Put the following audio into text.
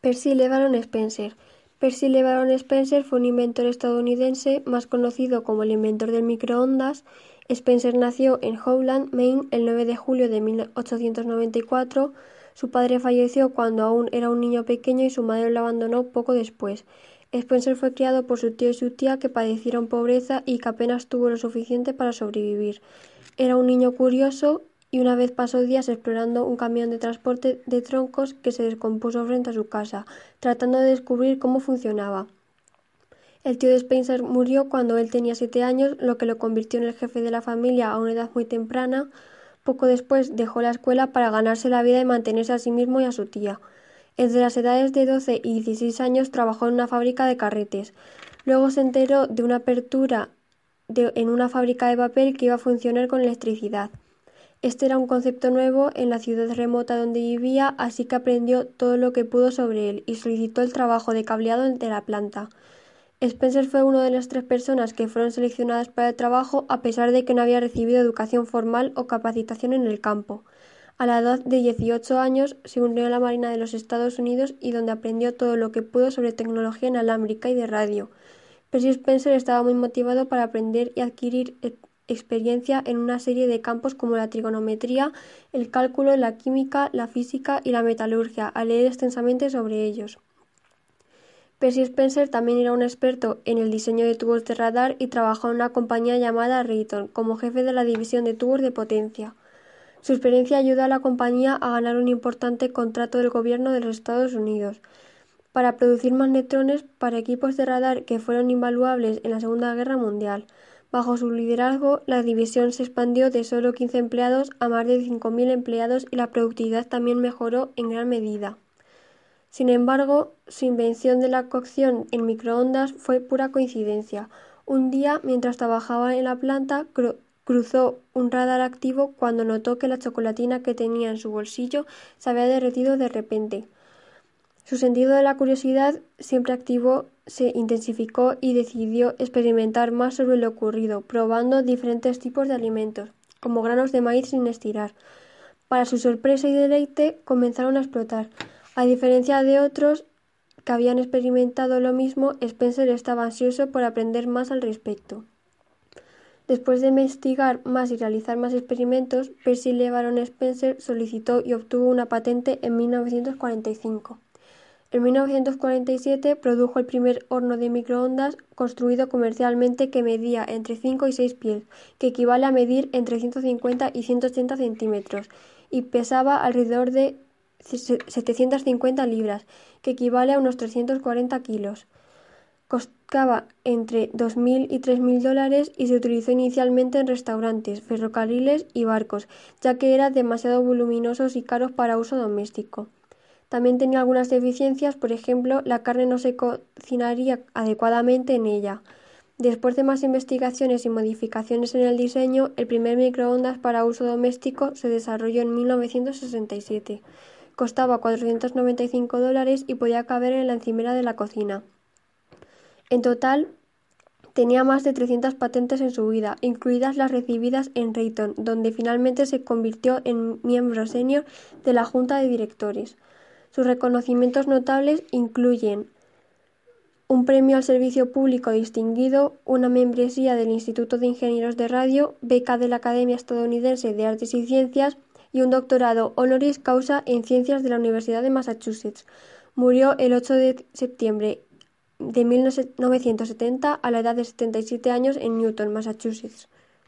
Percy LeBaron Spencer Percy LeBaron Spencer fue un inventor estadounidense, más conocido como el inventor del microondas. Spencer nació en Howland, Maine, el 9 de julio de 1894. Su padre falleció cuando aún era un niño pequeño y su madre lo abandonó poco después. Spencer fue criado por su tío y su tía que padecieron pobreza y que apenas tuvo lo suficiente para sobrevivir. Era un niño curioso y una vez pasó días explorando un camión de transporte de troncos que se descompuso frente a su casa, tratando de descubrir cómo funcionaba. El tío de Spencer murió cuando él tenía siete años, lo que lo convirtió en el jefe de la familia a una edad muy temprana. Poco después dejó la escuela para ganarse la vida y mantenerse a sí mismo y a su tía. Entre las edades de 12 y 16 años trabajó en una fábrica de carretes. Luego se enteró de una apertura en una fábrica de papel que iba a funcionar con electricidad. Este era un concepto nuevo en la ciudad remota donde vivía, así que aprendió todo lo que pudo sobre él y solicitó el trabajo de cableado de la planta. Spencer fue una de las tres personas que fueron seleccionadas para el trabajo a pesar de que no había recibido educación formal o capacitación en el campo. A la edad de 18 años se unió a la Marina de los Estados Unidos y donde aprendió todo lo que pudo sobre tecnología inalámbrica y de radio. Percy Spencer estaba muy motivado para aprender y adquirir experiencia en una serie de campos como la trigonometría, el cálculo, la química, la física y la metalurgia, al leer extensamente sobre ellos. Percy Spencer también era un experto en el diseño de tubos de radar y trabajó en una compañía llamada Rayton como jefe de la división de tubos de potencia. Su experiencia ayudó a la compañía a ganar un importante contrato del gobierno de los Estados Unidos para producir magnetrones para equipos de radar que fueron invaluables en la Segunda Guerra Mundial. Bajo su liderazgo, la división se expandió de solo 15 empleados a más de 5.000 empleados y la productividad también mejoró en gran medida. Sin embargo, su invención de la cocción en microondas fue pura coincidencia. Un día, mientras trabajaba en la planta, cruzó un radar activo cuando notó que la chocolatina que tenía en su bolsillo se había derretido de repente. Su sentido de la curiosidad, siempre activo, se intensificó y decidió experimentar más sobre lo ocurrido, probando diferentes tipos de alimentos, como granos de maíz sin estirar. Para su sorpresa y deleite, comenzaron a explotar. A diferencia de otros que habían experimentado lo mismo, Spencer estaba ansioso por aprender más al respecto. Después de investigar más y realizar más experimentos, Percy LeBaron Spencer solicitó y obtuvo una patente en 1945. En 1947 produjo el primer horno de microondas construido comercialmente que medía entre 5 y 6 pies, que equivale a medir entre 150 y 180 centímetros, y pesaba alrededor de 750 libras, que equivale a unos 340 kilos. Costaba entre 2.000 y 3.000 dólares y se utilizó inicialmente en restaurantes, ferrocarriles y barcos, ya que era demasiado voluminosos y caros para uso doméstico. También tenía algunas deficiencias, por ejemplo, la carne no se cocinaría adecuadamente en ella. Después de más investigaciones y modificaciones en el diseño, el primer microondas para uso doméstico se desarrolló en 1967. Costaba 495 dólares y podía caber en la encimera de la cocina. En total, tenía más de 300 patentes en su vida, incluidas las recibidas en Rayton, donde finalmente se convirtió en miembro senior de la junta de directores. Sus reconocimientos notables incluyen un premio al servicio público distinguido, una membresía del Instituto de Ingenieros de Radio, beca de la Academia Estadounidense de Artes y Ciencias y un doctorado honoris causa en Ciencias de la Universidad de Massachusetts. Murió el 8 de septiembre de 1970 a la edad de 77 años en Newton, Massachusetts.